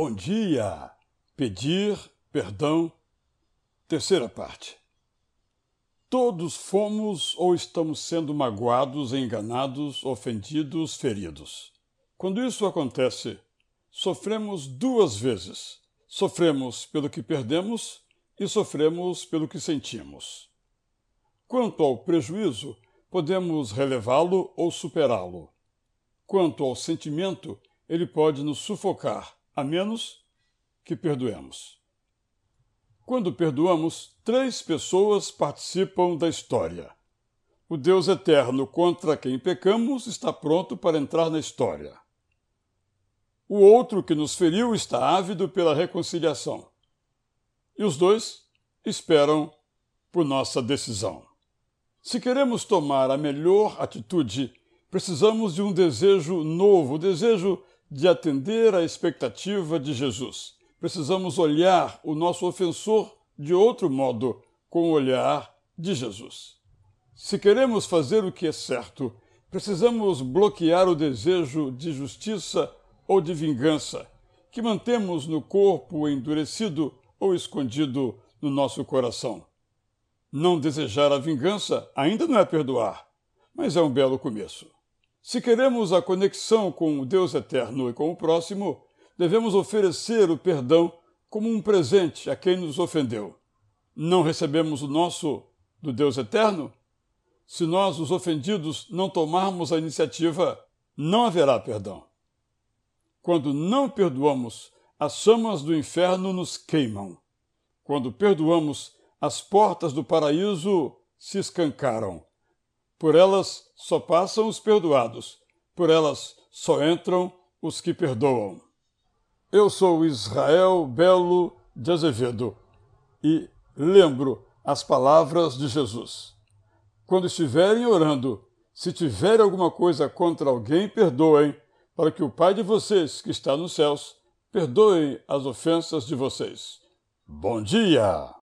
Bom dia! Pedir perdão. Terceira parte. Todos fomos ou estamos sendo magoados, enganados, ofendidos, feridos. Quando isso acontece, sofremos duas vezes. Sofremos pelo que perdemos e sofremos pelo que sentimos. Quanto ao prejuízo, podemos relevá-lo ou superá-lo. Quanto ao sentimento, ele pode nos sufocar a menos que perdoemos. Quando perdoamos, três pessoas participam da história. O Deus eterno contra quem pecamos está pronto para entrar na história. O outro que nos feriu está ávido pela reconciliação. E os dois esperam por nossa decisão. Se queremos tomar a melhor atitude, precisamos de um desejo novo, desejo de atender à expectativa de Jesus. Precisamos olhar o nosso ofensor de outro modo, com o olhar de Jesus. Se queremos fazer o que é certo, precisamos bloquear o desejo de justiça ou de vingança que mantemos no corpo endurecido ou escondido no nosso coração. Não desejar a vingança ainda não é perdoar, mas é um belo começo. Se queremos a conexão com o Deus eterno e com o próximo, devemos oferecer o perdão como um presente a quem nos ofendeu. Não recebemos o nosso do Deus eterno? Se nós, os ofendidos, não tomarmos a iniciativa, não haverá perdão. Quando não perdoamos, as chamas do inferno nos queimam. Quando perdoamos, as portas do paraíso se escancaram. Por elas só passam os perdoados, por elas só entram os que perdoam. Eu sou Israel Belo de Azevedo e lembro as palavras de Jesus. Quando estiverem orando, se tiver alguma coisa contra alguém, perdoem, para que o Pai de vocês, que está nos céus, perdoe as ofensas de vocês. Bom dia!